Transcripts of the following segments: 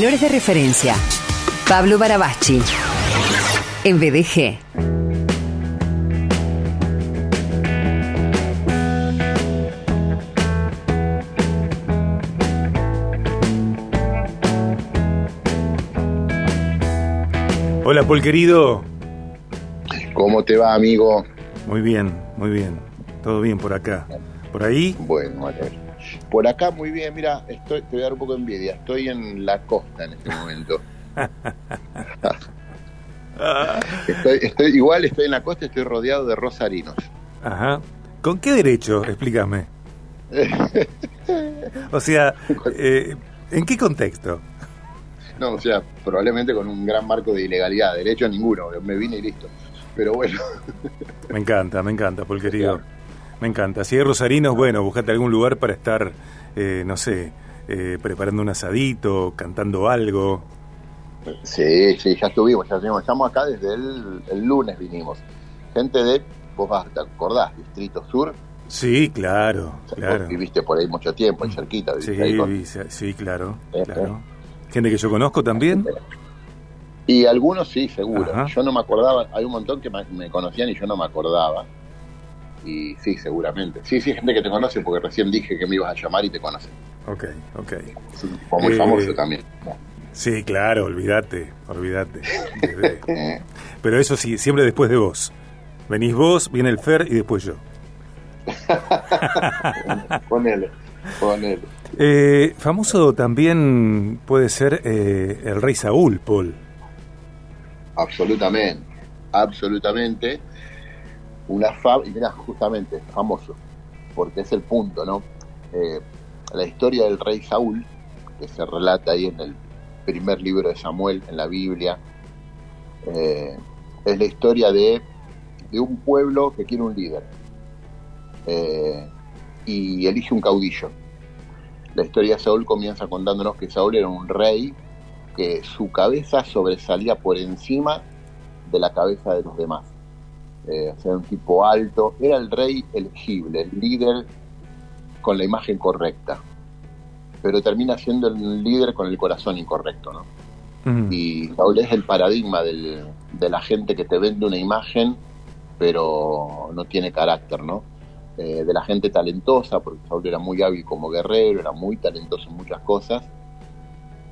Valores de referencia. Pablo Barabachi. En BDG. Hola, Paul querido. ¿Cómo te va, amigo? Muy bien, muy bien. Todo bien por acá. ¿Por ahí? Bueno, vale. Por acá muy bien, mira, estoy, te voy a dar un poco de envidia. Estoy en la costa en este momento. estoy, estoy, igual estoy en la costa, estoy rodeado de rosarinos. Ajá. ¿Con qué derecho? Explícame. o sea, eh, ¿en qué contexto? No, o sea, probablemente con un gran marco de ilegalidad, derecho ninguno, me vine y listo. Pero bueno. me encanta, me encanta, Paul querido. Me encanta. Si hay rosarinos, bueno, buscate algún lugar para estar, eh, no sé, eh, preparando un asadito, cantando algo. Sí, sí, ya estuvimos, ya estuvimos. Estamos acá desde el, lunes vinimos. Gente de, vos vas, ¿te acordás? Distrito Sur. Sí, claro, claro. Viviste por ahí mucho tiempo, en cerquita. Sí, sí, claro, claro. Gente que yo conozco también. Y algunos sí, seguro. Yo no me acordaba, hay un montón que me conocían y yo no me acordaba. Y sí, seguramente. Sí, sí, gente que te conoce porque recién dije que me ibas a llamar y te conocen. Ok, ok. fue muy famoso eh, también. Sí, claro, olvídate, olvídate. Pero eso sí, siempre después de vos. Venís vos, viene el Fer y después yo. ponele, ponele. Eh, famoso también puede ser eh, el rey Saúl, Paul. Absolutamente, absolutamente una fab y mira, justamente, famoso, porque es el punto, ¿no? Eh, la historia del rey Saúl, que se relata ahí en el primer libro de Samuel, en la Biblia, eh, es la historia de, de, un pueblo que quiere un líder eh, y elige un caudillo. La historia de Saúl comienza contándonos que Saúl era un rey que su cabeza sobresalía por encima de la cabeza de los demás eh, o sea, un tipo alto, era el rey elegible, el líder con la imagen correcta, pero termina siendo el líder con el corazón incorrecto, ¿no? Y Saúl es el paradigma del, de la gente que te vende una imagen, pero no tiene carácter, ¿no? Eh, de la gente talentosa, porque Saúl era muy hábil como guerrero, era muy talentoso en muchas cosas,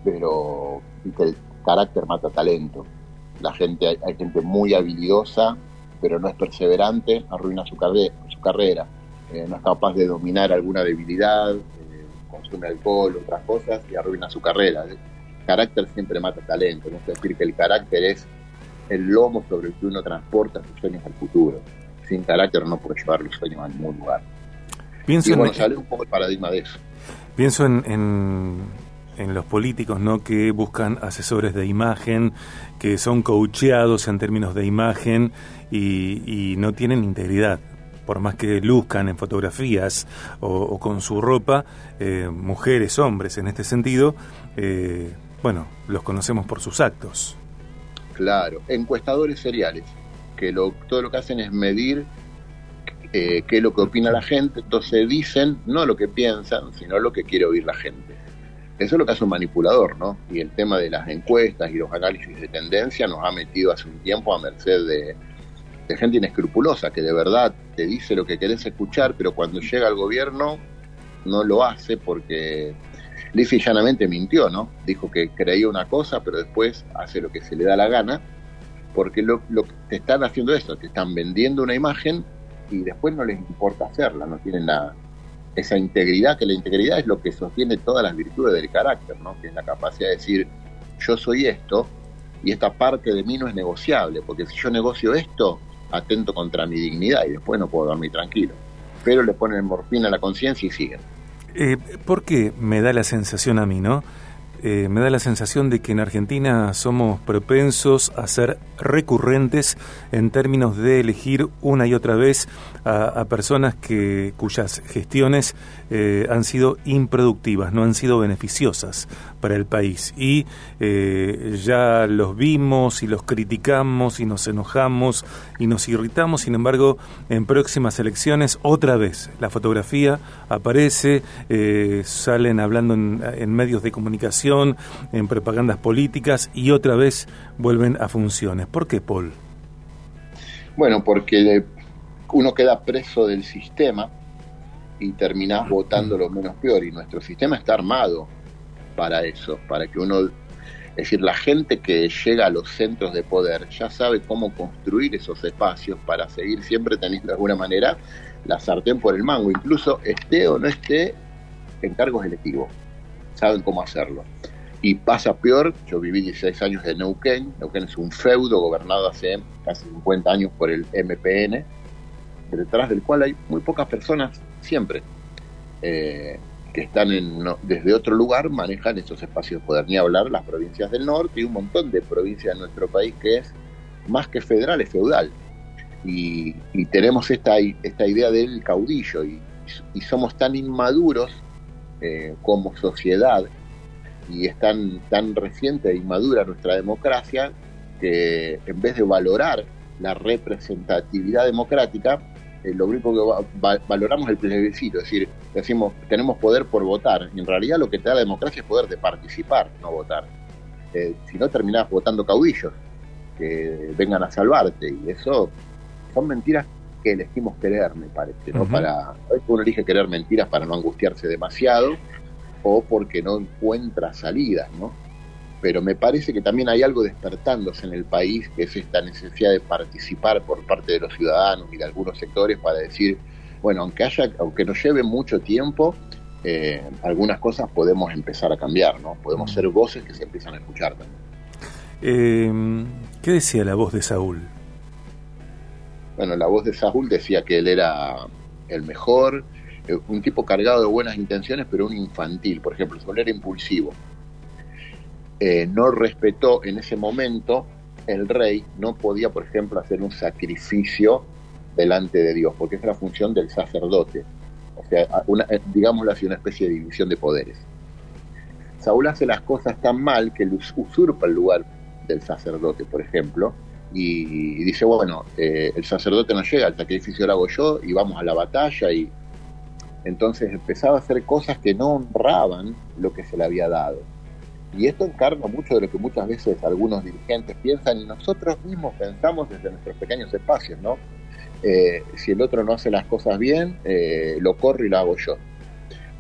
pero el carácter mata talento. La gente, hay gente muy habilidosa pero no es perseverante, arruina su, su carrera. Eh, no es capaz de dominar alguna debilidad, eh, consume alcohol, otras cosas y arruina su carrera. El carácter siempre mata talento, ¿no? es decir, que el carácter es el lomo sobre el que uno transporta sus sueños al futuro. Sin carácter no puede llevar los sueños a ningún lugar. Pienso y bueno, sale un poco el paradigma de eso. Pienso en, en en los políticos, ¿no? Que buscan asesores de imagen, que son coacheados en términos de imagen y, no tienen integridad. Por más que luzcan en fotografías o, con su ropa, eh, mujeres, hombres en este sentido, eh, bueno, los conocemos por sus actos. Claro, encuestadores seriales, que lo, todo lo que hacen es medir eh, qué es lo que opina la gente, entonces dicen no lo que piensan, sino lo que quiere oír la gente. Eso es lo que hace un manipulador, ¿no? Y el tema de las encuestas y los análisis de tendencia nos ha metido hace un tiempo a merced de, gente inescrupulosa que de verdad te dice lo que querés escuchar, pero cuando llega al gobierno no lo hace porque lisa llanamente mintió, ¿no? Dijo que creía una cosa, pero después hace lo que se le da la gana, porque lo, lo te están haciendo esto, te están vendiendo una imagen y después no les importa hacerla, no tienen la, esa integridad, que la integridad es lo que sostiene todas las virtudes del carácter, ¿no? que es la capacidad de decir, yo soy esto y esta parte de mí no es negociable, porque si yo negocio esto, atento contra mi dignidad y después no puedo dormir tranquilo. Pero le ponen morfina a la conciencia y siguen. Eh, ¿Por qué me da la sensación a mí, no? Eh, me da la sensación de que en Argentina somos propensos a ser recurrentes en términos de elegir una y otra vez a, personas que, cuyas gestiones eh, han sido improductivas, no han sido beneficiosas para el país. Y eh, ya los vimos y los criticamos y nos enojamos y nos irritamos, sin embargo, en próximas elecciones otra vez la fotografía aparece, salen hablando en medios de comunicación, en propagandas políticas y otra vez vuelven a funciones. ¿Por qué, Paul? Bueno, porque uno queda preso del sistema y terminás votando lo menos peor. Y nuestro sistema está armado para eso, para que uno, es decir, la gente que llega a los centros de poder ya sabe cómo construir esos espacios para seguir siempre teniendo de alguna manera la sartén por el mango, incluso esté o no esté en cargos electivos. Saben cómo hacerlo. Y pasa peor, yo viví 16 años en Neuquén, Neuquén es un feudo gobernado hace casi 50 años por el MPN, detrás del cual hay muy pocas personas siempre eh, que están en, desde otro lugar, manejan esos espacios de poder, ni hablar las provincias del norte y un montón de provincias de nuestro país que es más que federal, es feudal. Y, tenemos esta, esta idea del caudillo y, somos tan inmaduros eh, como sociedad y es tan, tan reciente e inmadura nuestra democracia que en vez de valorar la representatividad democrática, eh, lo único que valoramos el plebiscito, es decir, decimos, tenemos poder por votar, y en realidad lo que te da la democracia es poder de participar, no votar. Eh, si no, terminás votando caudillos que vengan a salvarte, y eso son mentiras que elegimos creer, me parece, ¿no? Para, uno elige querer mentiras para no angustiarse demasiado, o porque no encuentra salidas, ¿no? pero me parece que también hay algo despertándose en el país, que es esta necesidad de participar por parte de los ciudadanos y de algunos sectores para decir, bueno, aunque haya, aunque nos lleve mucho tiempo, eh, algunas cosas podemos empezar a cambiar, ¿no? Podemos ser voces que se empiezan a escuchar también. Eh, ¿Qué decía la voz de Saúl? Bueno, la voz de Saúl decía que él era el mejor, eh, un tipo cargado de buenas intenciones, pero un infantil. Por ejemplo, Saúl era impulsivo eh, no respetó en ese momento, el rey no podía, por ejemplo, hacer un sacrificio delante de Dios, porque es la función del sacerdote. O sea, una, eh, digámoslo así, una especie de división de poderes. Saúl hace las cosas tan mal que usurpa el lugar del sacerdote, por ejemplo, y, dice, bueno, eh, el sacerdote no llega, el sacrificio lo hago yo y vamos a la batalla y entonces empezaba a hacer cosas que no honraban lo que se le había dado. Y esto encarna mucho de lo que muchas veces algunos dirigentes piensan y nosotros mismos pensamos desde nuestros pequeños espacios, ¿no? Eh, si el otro no hace las cosas bien, eh, lo corro y lo hago yo.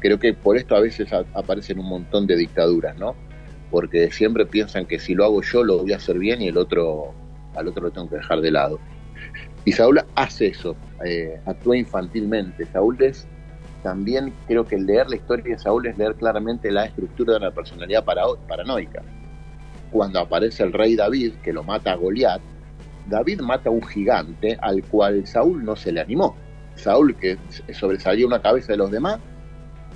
Creo que por esto a veces aparecen un montón de dictaduras, ¿no? Porque siempre piensan que si lo hago yo lo voy a hacer bien y el otro, al otro lo tengo que dejar de lado. Y Saúl hace eso, eh, actúa infantilmente. Saúl es también creo que leer la historia de Saúl es leer claramente la estructura de una personalidad paranoica. Cuando aparece el rey David, que lo mata a Goliat, David mata a un gigante al cual Saúl no se le animó. Saúl, que sobresalía una cabeza de los demás,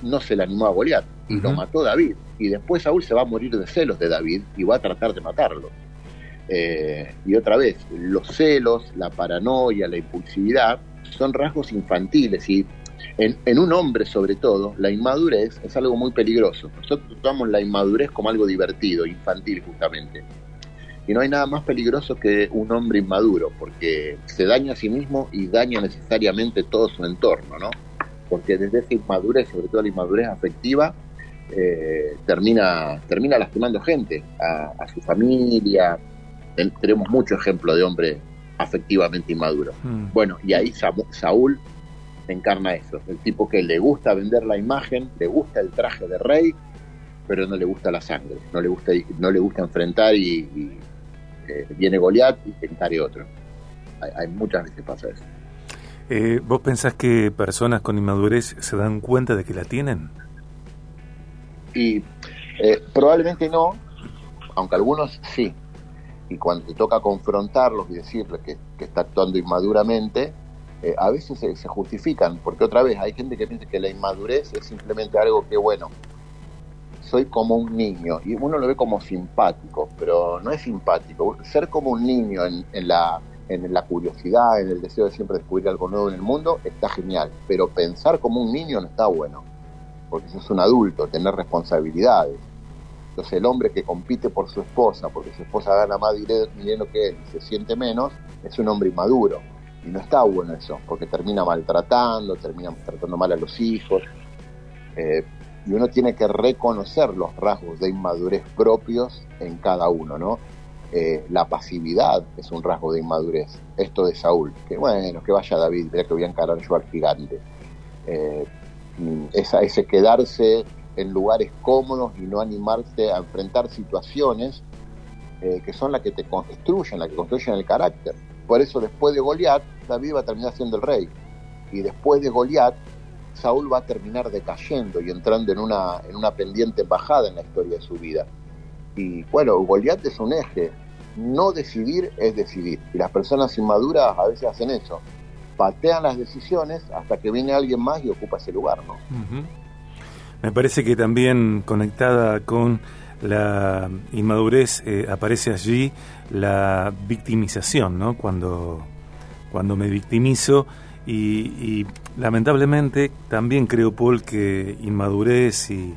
no se le animó a Goliat y lo mató David. Y después Saúl se va a morir de celos de David y va a tratar de matarlo. Eh, y otra vez, los celos, la paranoia, la impulsividad son rasgos infantiles y en, un hombre sobre todo, la inmadurez es algo muy peligroso. Nosotros tomamos la inmadurez como algo divertido, infantil justamente. Y no hay nada más peligroso que un hombre inmaduro, porque se daña a sí mismo y daña necesariamente todo su entorno, ¿no? Porque desde esa inmadurez, sobre todo la inmadurez afectiva, eh, termina, termina lastimando gente, a, su familia. Tenemos mucho ejemplo de hombre afectivamente inmaduro. Mm. Bueno, y ahí Saúl encarna eso, el tipo que le gusta vender la imagen, le gusta el traje de rey, pero no le gusta la sangre, no le gusta, no le gusta enfrentar y, eh, viene Goliat y encare otro. Hay, muchas veces pasa eso. Eh, ¿Vos pensás que personas con inmadurez se dan cuenta de que la tienen? Y eh, probablemente no, aunque algunos sí. Y cuando te toca confrontarlos y decirles que, que está actuando inmaduramente, eh, a veces se, justifican, porque otra vez hay gente que piensa que la inmadurez es simplemente algo que, bueno, soy como un niño, y uno lo ve como simpático, pero no es simpático. Ser como un niño en, la, en la curiosidad, en el deseo de siempre descubrir algo nuevo en el mundo, está genial, pero pensar como un niño no está bueno, porque es un adulto, tener responsabilidades. Entonces el hombre que compite por su esposa, porque su esposa gana más dinero que él y se siente menos, es un hombre inmaduro y no está bueno eso, porque termina maltratando, termina tratando mal a los hijos. Eh, y uno tiene que reconocer los rasgos de inmadurez propios en cada uno, ¿no? Eh, la pasividad es un rasgo de inmadurez. Esto de Saúl, que bueno, que vaya David, que voy a encarar yo al gigante. Eh, esa, ese quedarse en lugares cómodos y no animarse a enfrentar situaciones eh, que son las que te construyen, las que construyen el carácter. Por eso después de Goliat, David va a terminar siendo el rey. Y después de Goliat, Saúl va a terminar decayendo y entrando en una, en una pendiente bajada en la historia de su vida. Y bueno, Goliat es un eje. No decidir es decidir. Y las personas inmaduras a veces hacen eso. Patean las decisiones hasta que viene alguien más y ocupa ese lugar, ¿no? Me parece que también conectada con la inmadurez eh, aparece allí la victimización, ¿no? Cuando, cuando me victimizo y, lamentablemente también creo, Paul, que inmadurez y,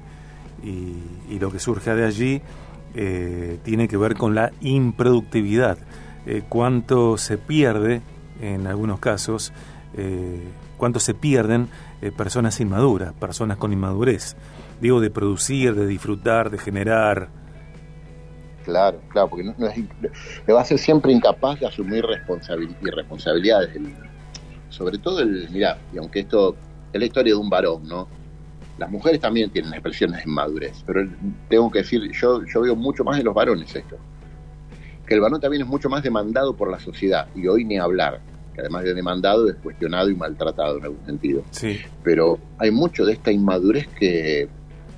y lo que surge de allí eh, tiene que ver con la improductividad. Eh, cuánto se pierde, en algunos casos, cuánto se pierden personas inmaduras, personas con inmadurez. Digo, de producir, de disfrutar, de generar. Claro, claro, porque no, le va a ser siempre incapaz de asumir responsabilidades. Sobre todo, el, mira, y aunque esto es la historia de un varón, ¿no? Las mujeres también tienen expresiones de inmadurez, pero tengo que decir, yo, yo veo mucho más en los varones esto. Que el varón también es mucho más demandado por la sociedad, y hoy ni hablar, que además de demandado es cuestionado y maltratado en algún sentido. Sí. Pero hay mucho de esta inmadurez que,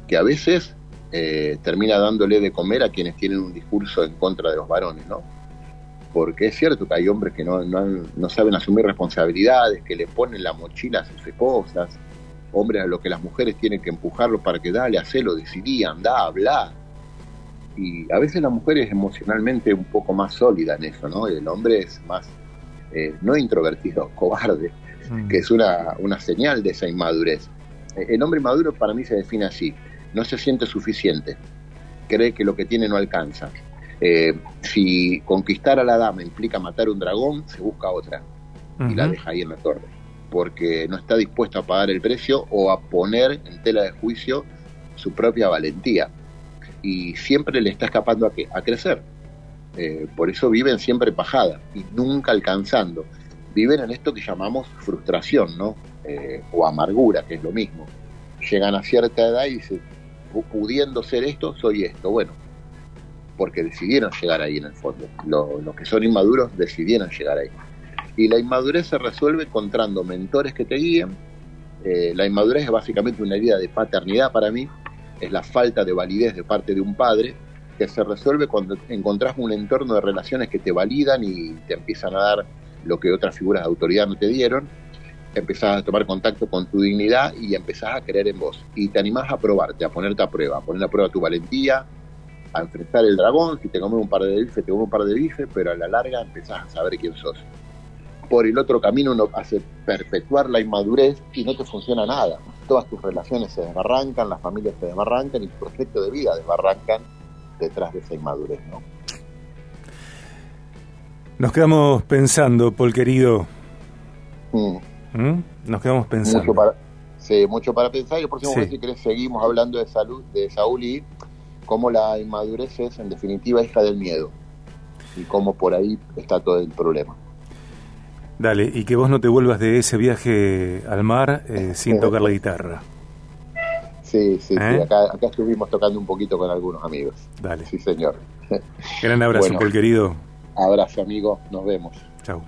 que a veces eh, termina dándole de comer a quienes tienen un discurso en contra de los varones, ¿no? Porque es cierto que hay hombres que no, no, no saben asumir responsabilidades, que le ponen la mochila a sus esposas, hombres a los que las mujeres tienen que empujarlo para que dale, hacelo, decidí, anda, habla. Y a veces la mujer es emocionalmente un poco más sólida en eso, ¿no? El hombre es más, eh, no introvertido, cobarde, mm. que es una, una señal de esa inmadurez. Eh, el hombre maduro para mí se define así, no se siente suficiente, cree que lo que tiene no alcanza. Eh, si conquistar a la dama implica matar un dragón, se busca otra y la deja ahí en la torre porque no está dispuesto a pagar el precio o a poner en tela de juicio su propia valentía. Y siempre le está escapando a, qué? a crecer. Eh, por eso viven siempre pajada y nunca alcanzando. Viven en esto que llamamos frustración, ¿no? Eh, o amargura, que es lo mismo. Llegan a cierta edad y dicen, pudiendo ser esto, soy esto. Bueno, porque decidieron llegar ahí en el fondo. los que son inmaduros decidieron llegar ahí. Y la inmadurez se resuelve encontrando mentores que te guíen. Eh, la inmadurez es básicamente una herida de paternidad para mí, es la falta de validez de parte de un padre, que se resuelve cuando encontrás un entorno de relaciones que te validan y te empiezan a dar lo que otras figuras de autoridad no te dieron, empezás a tomar contacto con tu dignidad y empezás a creer en vos. Y te animás a probarte, a ponerte a prueba, a poner a prueba tu valentía, a enfrentar el dragón, si te comes un par de bifes, te comes un par de bifes, pero a la larga empezás a saber quién sos por el otro camino uno hace perpetuar la inmadurez y no te funciona nada. Todas tus relaciones se desbarrancan, las familias se desbarrancan y tu proyecto de vida desbarrancan detrás de esa inmadurez, ¿no? Nos quedamos pensando, Paul querido. Mm. ¿Mm? Nos quedamos pensando. Mucho para, sí, mucho para pensar. Y el próximo sí. si querés, seguimos hablando de salud, de Saúl y cómo la inmadurez es, en definitiva, hija del miedo. Y cómo por ahí está todo el problema. Dale, y que vos no te vuelvas de ese viaje al mar eh, sin tocar la guitarra. Sí, sí, sí. ¿Eh? Acá, acá, estuvimos tocando un poquito con algunos amigos. Dale. Sí, señor. Gran abrazo, bueno, querido. Abrazo, amigo. Nos vemos. Chao.